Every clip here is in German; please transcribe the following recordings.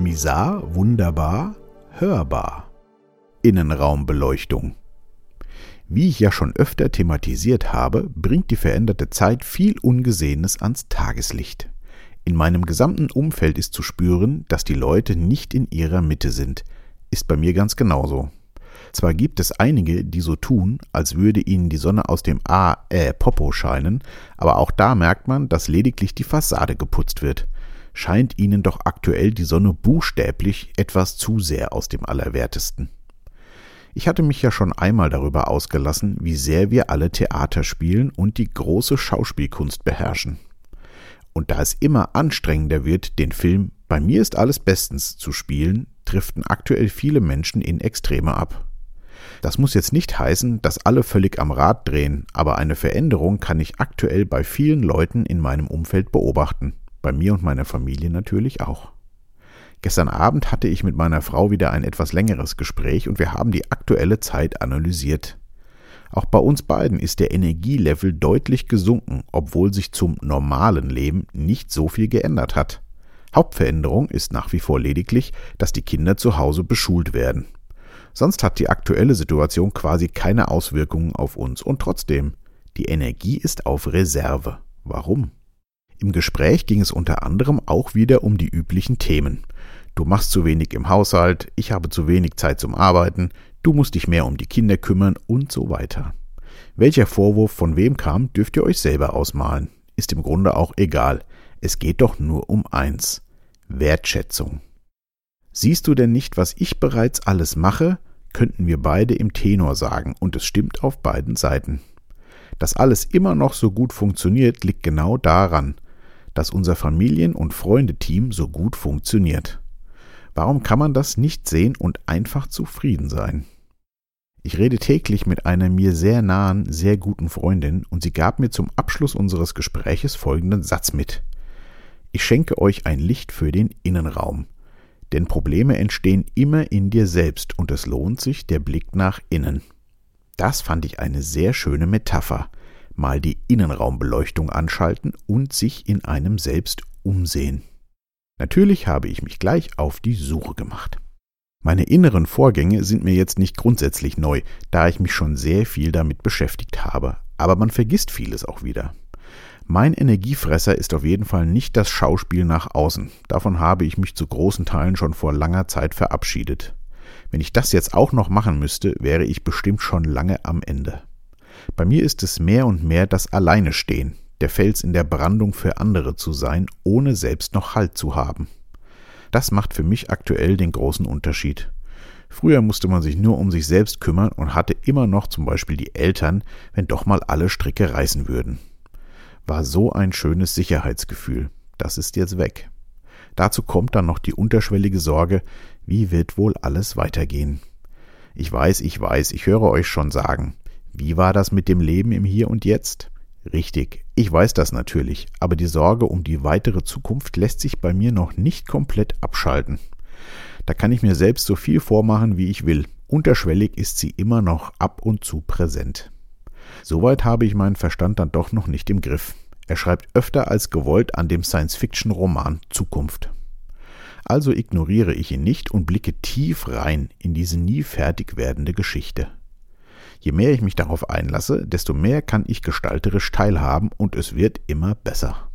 Misar, wunderbar, hörbar. Innenraumbeleuchtung. Wie ich ja schon öfter thematisiert habe, bringt die veränderte Zeit viel Ungesehenes ans Tageslicht. In meinem gesamten Umfeld ist zu spüren, dass die Leute nicht in ihrer Mitte sind. Ist bei mir ganz genauso. Zwar gibt es einige, die so tun, als würde ihnen die Sonne aus dem A, äh, Popo scheinen, aber auch da merkt man, dass lediglich die Fassade geputzt wird. Scheint ihnen doch aktuell die Sonne buchstäblich etwas zu sehr aus dem Allerwertesten. Ich hatte mich ja schon einmal darüber ausgelassen, wie sehr wir alle Theater spielen und die große Schauspielkunst beherrschen. Und da es immer anstrengender wird, den Film Bei mir ist alles bestens zu spielen, driften aktuell viele Menschen in Extreme ab. Das muss jetzt nicht heißen, dass alle völlig am Rad drehen, aber eine Veränderung kann ich aktuell bei vielen Leuten in meinem Umfeld beobachten. Bei mir und meiner Familie natürlich auch. Gestern Abend hatte ich mit meiner Frau wieder ein etwas längeres Gespräch und wir haben die aktuelle Zeit analysiert. Auch bei uns beiden ist der Energielevel deutlich gesunken, obwohl sich zum normalen Leben nicht so viel geändert hat. Hauptveränderung ist nach wie vor lediglich, dass die Kinder zu Hause beschult werden. Sonst hat die aktuelle Situation quasi keine Auswirkungen auf uns und trotzdem, die Energie ist auf Reserve. Warum? Im Gespräch ging es unter anderem auch wieder um die üblichen Themen. Du machst zu wenig im Haushalt, ich habe zu wenig Zeit zum Arbeiten, du musst dich mehr um die Kinder kümmern und so weiter. Welcher Vorwurf von wem kam, dürft ihr euch selber ausmalen. Ist im Grunde auch egal. Es geht doch nur um eins. Wertschätzung. Siehst du denn nicht, was ich bereits alles mache? könnten wir beide im Tenor sagen, und es stimmt auf beiden Seiten. Dass alles immer noch so gut funktioniert, liegt genau daran, dass unser Familien- und Freundeteam so gut funktioniert. Warum kann man das nicht sehen und einfach zufrieden sein? Ich rede täglich mit einer mir sehr nahen, sehr guten Freundin und sie gab mir zum Abschluss unseres Gespräches folgenden Satz mit. Ich schenke euch ein Licht für den Innenraum. Denn Probleme entstehen immer in dir selbst und es lohnt sich der Blick nach innen. Das fand ich eine sehr schöne Metapher. Mal die Innenraumbeleuchtung anschalten und sich in einem selbst umsehen. Natürlich habe ich mich gleich auf die Suche gemacht. Meine inneren Vorgänge sind mir jetzt nicht grundsätzlich neu, da ich mich schon sehr viel damit beschäftigt habe, aber man vergisst vieles auch wieder. Mein Energiefresser ist auf jeden Fall nicht das Schauspiel nach außen. Davon habe ich mich zu großen Teilen schon vor langer Zeit verabschiedet. Wenn ich das jetzt auch noch machen müsste, wäre ich bestimmt schon lange am Ende. Bei mir ist es mehr und mehr das Alleine stehen, der Fels in der Brandung für andere zu sein, ohne selbst noch Halt zu haben. Das macht für mich aktuell den großen Unterschied. Früher musste man sich nur um sich selbst kümmern und hatte immer noch zum Beispiel die Eltern, wenn doch mal alle Stricke reißen würden war so ein schönes Sicherheitsgefühl. Das ist jetzt weg. Dazu kommt dann noch die unterschwellige Sorge, wie wird wohl alles weitergehen? Ich weiß, ich weiß, ich höre euch schon sagen. Wie war das mit dem Leben im Hier und Jetzt? Richtig, ich weiß das natürlich, aber die Sorge um die weitere Zukunft lässt sich bei mir noch nicht komplett abschalten. Da kann ich mir selbst so viel vormachen, wie ich will. Unterschwellig ist sie immer noch ab und zu präsent. Soweit habe ich meinen Verstand dann doch noch nicht im Griff. Er schreibt öfter als gewollt an dem Science-Fiction-Roman Zukunft. Also ignoriere ich ihn nicht und blicke tief rein in diese nie fertig werdende Geschichte. Je mehr ich mich darauf einlasse, desto mehr kann ich gestalterisch teilhaben und es wird immer besser.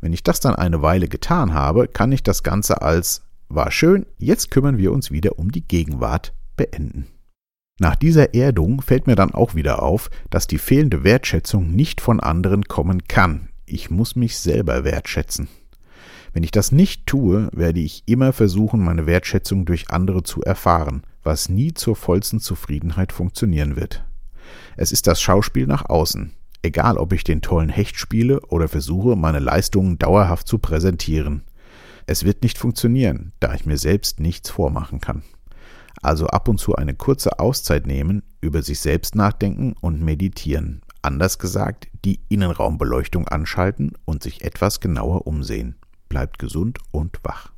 Wenn ich das dann eine Weile getan habe, kann ich das Ganze als war schön, jetzt kümmern wir uns wieder um die Gegenwart beenden. Nach dieser Erdung fällt mir dann auch wieder auf, dass die fehlende Wertschätzung nicht von anderen kommen kann. Ich muss mich selber wertschätzen. Wenn ich das nicht tue, werde ich immer versuchen, meine Wertschätzung durch andere zu erfahren, was nie zur vollsten Zufriedenheit funktionieren wird. Es ist das Schauspiel nach außen, egal ob ich den tollen Hecht spiele oder versuche, meine Leistungen dauerhaft zu präsentieren. Es wird nicht funktionieren, da ich mir selbst nichts vormachen kann. Also ab und zu eine kurze Auszeit nehmen, über sich selbst nachdenken und meditieren. Anders gesagt, die Innenraumbeleuchtung anschalten und sich etwas genauer umsehen. Bleibt gesund und wach.